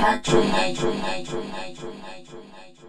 Hatchery, hatchery, hatchery, hatchery, hatchery, hatchery.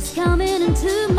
Beat back fast.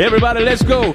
Everybody, let's go.